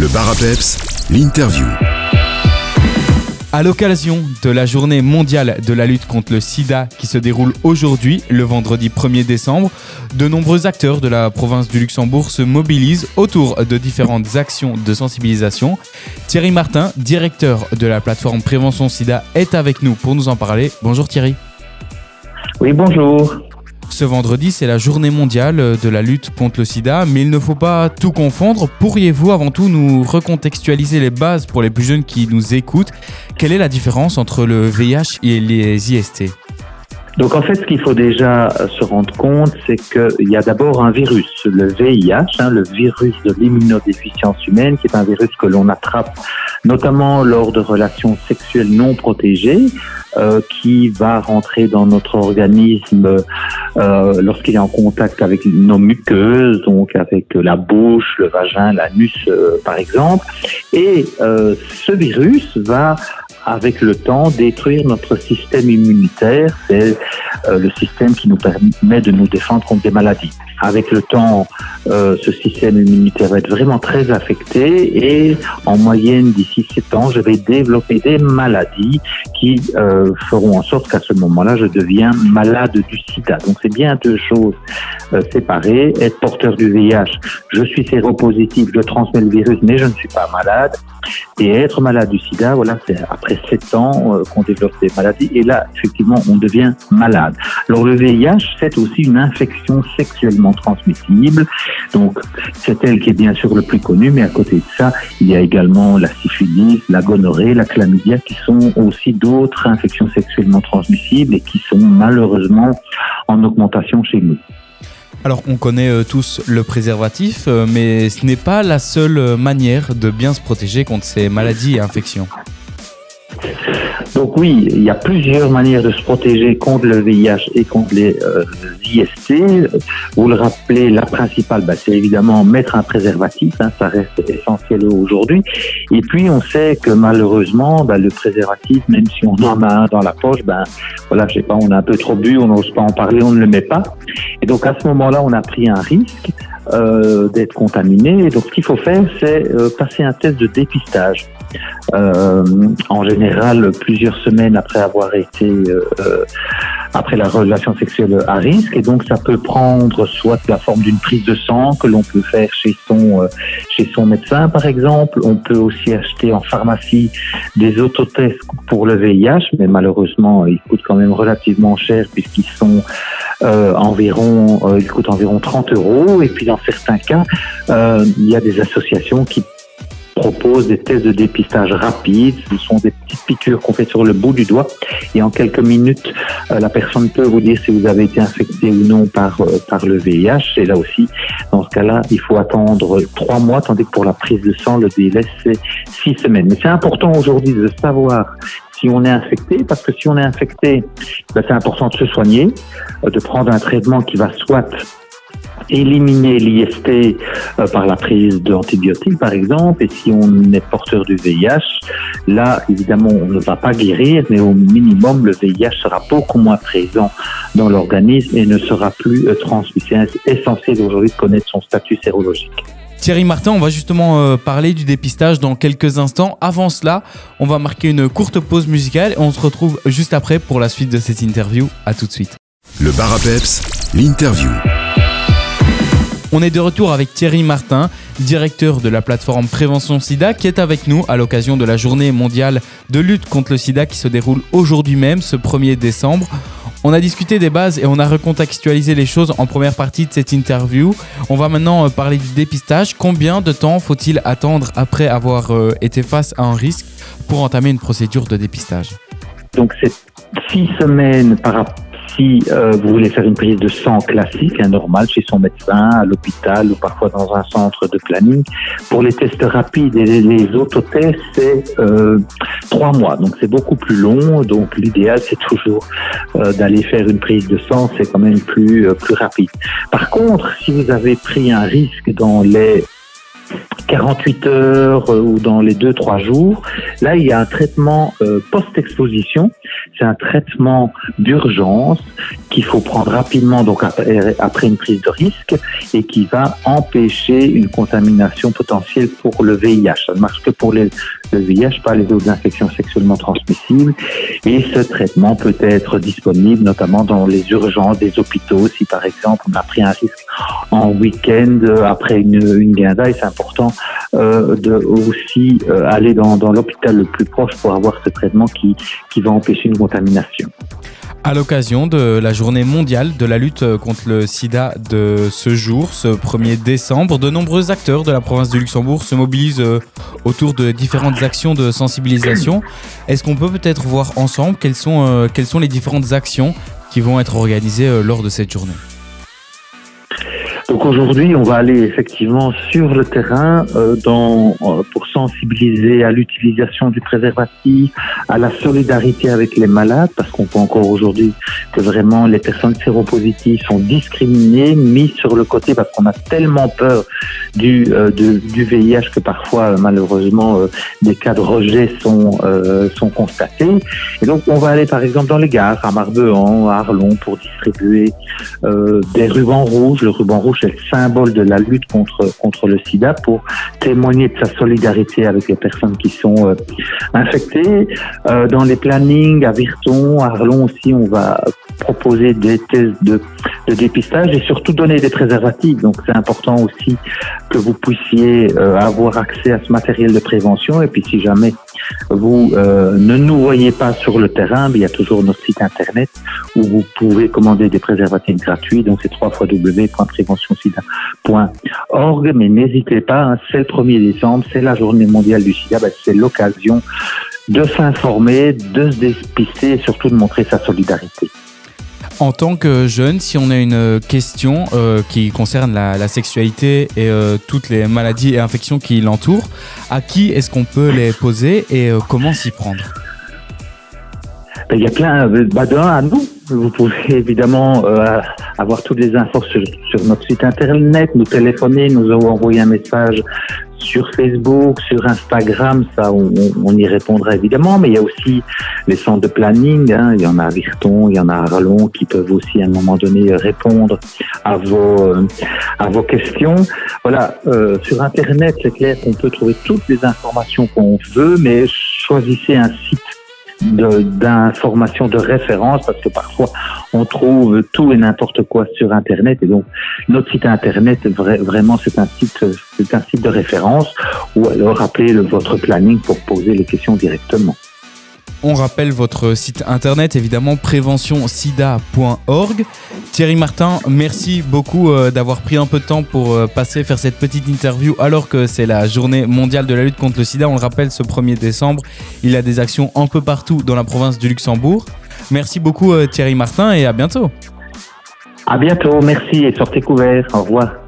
Le bar l'interview. À l'occasion de la journée mondiale de la lutte contre le sida qui se déroule aujourd'hui, le vendredi 1er décembre, de nombreux acteurs de la province du Luxembourg se mobilisent autour de différentes actions de sensibilisation. Thierry Martin, directeur de la plateforme Prévention Sida, est avec nous pour nous en parler. Bonjour Thierry. Oui, bonjour. Ce vendredi, c'est la journée mondiale de la lutte contre le sida, mais il ne faut pas tout confondre. Pourriez-vous avant tout nous recontextualiser les bases pour les plus jeunes qui nous écoutent? Quelle est la différence entre le VIH et les IST donc en fait, ce qu'il faut déjà se rendre compte, c'est qu'il y a d'abord un virus, le VIH, hein, le virus de l'immunodéficience humaine, qui est un virus que l'on attrape notamment lors de relations sexuelles non protégées, euh, qui va rentrer dans notre organisme euh, lorsqu'il est en contact avec nos muqueuses, donc avec la bouche, le vagin, l'anus euh, par exemple. Et ce virus va avec le temps détruire notre système immunitaire. C'est le système qui nous permet de nous défendre contre des maladies. Avec le temps, euh, ce système immunitaire va être vraiment très affecté et en moyenne d'ici 7 ans, je vais développer des maladies qui euh, feront en sorte qu'à ce moment-là, je deviens malade du sida. Donc c'est bien deux choses euh, séparées. Être porteur du VIH, je suis séropositif, je transmets le virus, mais je ne suis pas malade. Et être malade du sida, voilà, c'est après 7 ans euh, qu'on développe des maladies et là, effectivement, on devient malade. Alors le VIH, c'est aussi une infection sexuellement transmissible. Donc c'est elle qui est bien sûr le plus connue, mais à côté de ça, il y a également la syphilis, la gonorrhée, la chlamydia, qui sont aussi d'autres infections sexuellement transmissibles et qui sont malheureusement en augmentation chez nous. Alors on connaît euh, tous le préservatif, euh, mais ce n'est pas la seule manière de bien se protéger contre ces maladies et infections. Donc oui, il y a plusieurs manières de se protéger contre le VIH et contre les euh, IST. Vous le rappelez, la principale, bah, c'est évidemment mettre un préservatif, hein, ça reste essentiel aujourd'hui. Et puis on sait que malheureusement, bah, le préservatif, même si on en a un dans la poche, ben voilà, pas, on a un peu trop bu, on n'ose pas en parler, on ne le met pas. Et donc à ce moment-là, on a pris un risque. Euh, d'être contaminé. Et donc, ce qu'il faut faire, c'est euh, passer un test de dépistage. Euh, en général, plusieurs semaines après avoir été euh, après la relation sexuelle à risque. Et donc, ça peut prendre soit la forme d'une prise de sang que l'on peut faire chez son chez son médecin, par exemple. On peut aussi acheter en pharmacie des autotests pour le VIH, mais malheureusement, ils coûtent quand même relativement cher puisqu'ils sont euh, environ, euh, il coûte environ 30 euros. Et puis dans certains cas, euh, il y a des associations qui proposent des tests de dépistage rapides. Ce sont des petites piqûres qu'on fait sur le bout du doigt. Et en quelques minutes, la personne peut vous dire si vous avez été infecté ou non par, par le VIH. Et là aussi, dans ce cas-là, il faut attendre trois mois, tandis que pour la prise de sang, le délai, c'est six semaines. Mais c'est important aujourd'hui de savoir si on est infecté, parce que si on est infecté, ben, c'est important de se soigner, euh, de prendre un traitement qui va soit éliminer l'IST euh, par la prise d'antibiotiques, par exemple, et si on est porteur du VIH, là, évidemment, on ne va pas guérir, mais au minimum, le VIH sera beaucoup moins présent dans l'organisme et ne sera plus euh, transmis. C'est essentiel aujourd'hui de connaître son statut sérologique. Thierry Martin, on va justement euh, parler du dépistage dans quelques instants. Avant cela, on va marquer une courte pause musicale et on se retrouve juste après pour la suite de cette interview. À tout de suite. Le bar l'interview. On est de retour avec Thierry Martin, directeur de la plateforme Prévention SIDA, qui est avec nous à l'occasion de la journée mondiale de lutte contre le SIDA qui se déroule aujourd'hui même, ce 1er décembre. On a discuté des bases et on a recontextualisé les choses en première partie de cette interview. On va maintenant euh, parler du dépistage. Combien de temps faut-il attendre après avoir euh, été face à un risque pour entamer une procédure de dépistage? Donc c'est six semaines par rapport si euh, vous voulez faire une prise de sang classique, un normal, chez son médecin, à l'hôpital ou parfois dans un centre de planning, pour les tests rapides et les autotests, c'est euh, trois mois. Donc c'est beaucoup plus long. Donc l'idéal, c'est toujours euh, d'aller faire une prise de sang. C'est quand même plus, plus rapide. Par contre, si vous avez pris un risque dans les 48 heures euh, ou dans les 2-3 jours. Là, il y a un traitement euh, post-exposition. C'est un traitement d'urgence qu'il faut prendre rapidement donc après une prise de risque et qui va empêcher une contamination potentielle pour le VIH. Ça ne marche que pour le VIH, pas les autres infections sexuellement transmissibles. Et ce traitement peut être disponible notamment dans les urgences des hôpitaux. Si par exemple on a pris un risque en week-end après une, une guinda, et c'est important euh, de aussi euh, aller dans, l'hôpital le plus proche pour avoir ce traitement qui, qui va empêcher une contamination. À l'occasion de la journée mondiale de la lutte contre le sida de ce jour, ce 1er décembre, de nombreux acteurs de la province de Luxembourg se mobilisent euh, autour de différentes actions de sensibilisation. Est-ce qu'on peut peut-être voir ensemble quelles sont, quelles sont les différentes actions qui vont être organisées lors de cette journée? Donc aujourd'hui, on va aller effectivement sur le terrain euh, dans, euh, pour sensibiliser à l'utilisation du préservatif, à la solidarité avec les malades, parce qu'on voit encore aujourd'hui que vraiment les personnes séropositives sont discriminées, mises sur le côté parce qu'on a tellement peur du, euh, du VIH que parfois, malheureusement, des cas de rejet sont, sont constatés. Et donc, on va aller par exemple dans les gares, à Marbehan, à Arlon, pour distribuer des rubans rouges. Le ruban rouge c'est le symbole de la lutte contre, contre le sida pour témoigner de sa solidarité avec les personnes qui sont euh, infectées. Euh, dans les plannings à Virton, à Arlon aussi, on va proposer des tests de, de dépistage et surtout donner des préservatifs. Donc c'est important aussi que vous puissiez euh, avoir accès à ce matériel de prévention. Et puis si jamais vous euh, ne nous voyez pas sur le terrain, il y a toujours notre site internet où vous pouvez commander des préservatifs gratuits. Donc c'est www.préventionsida.org. Mais n'hésitez pas, hein, c'est le 1er décembre, c'est la journée mondiale du sida, ben, c'est l'occasion de s'informer, de se dépister et surtout de montrer sa solidarité. En tant que jeune, si on a une question euh, qui concerne la, sexualité et euh, toutes les maladies et infections qui l'entourent, à qui est-ce qu'on peut les poser et euh, comment s'y prendre? Ben, Il y a plein, bah, à nous. Vous pouvez évidemment avoir toutes les infos sur, notre site internet, nous téléphoner, nous envoyer un message sur Facebook, sur Instagram, ça, on, y répondra évidemment, mais il y a aussi les centres de planning, hein. il y en a à Virton, il y en a à Rallon, qui peuvent aussi à un moment donné répondre à vos, euh, à vos questions. Voilà, euh, sur Internet, c'est clair qu'on peut trouver toutes les informations qu'on veut, mais choisissez un site d'informations de, référence parce que parfois on trouve tout et n'importe quoi sur internet et donc notre site internet vraiment c'est un site c'est un site de référence ou alors appelez votre planning pour poser les questions directement. On rappelle votre site internet, évidemment, préventionsida.org. Thierry Martin, merci beaucoup euh, d'avoir pris un peu de temps pour euh, passer faire cette petite interview alors que c'est la journée mondiale de la lutte contre le sida. On le rappelle, ce 1er décembre, il a des actions un peu partout dans la province du Luxembourg. Merci beaucoup euh, Thierry Martin et à bientôt. À bientôt, merci et sortez couverts. Au revoir.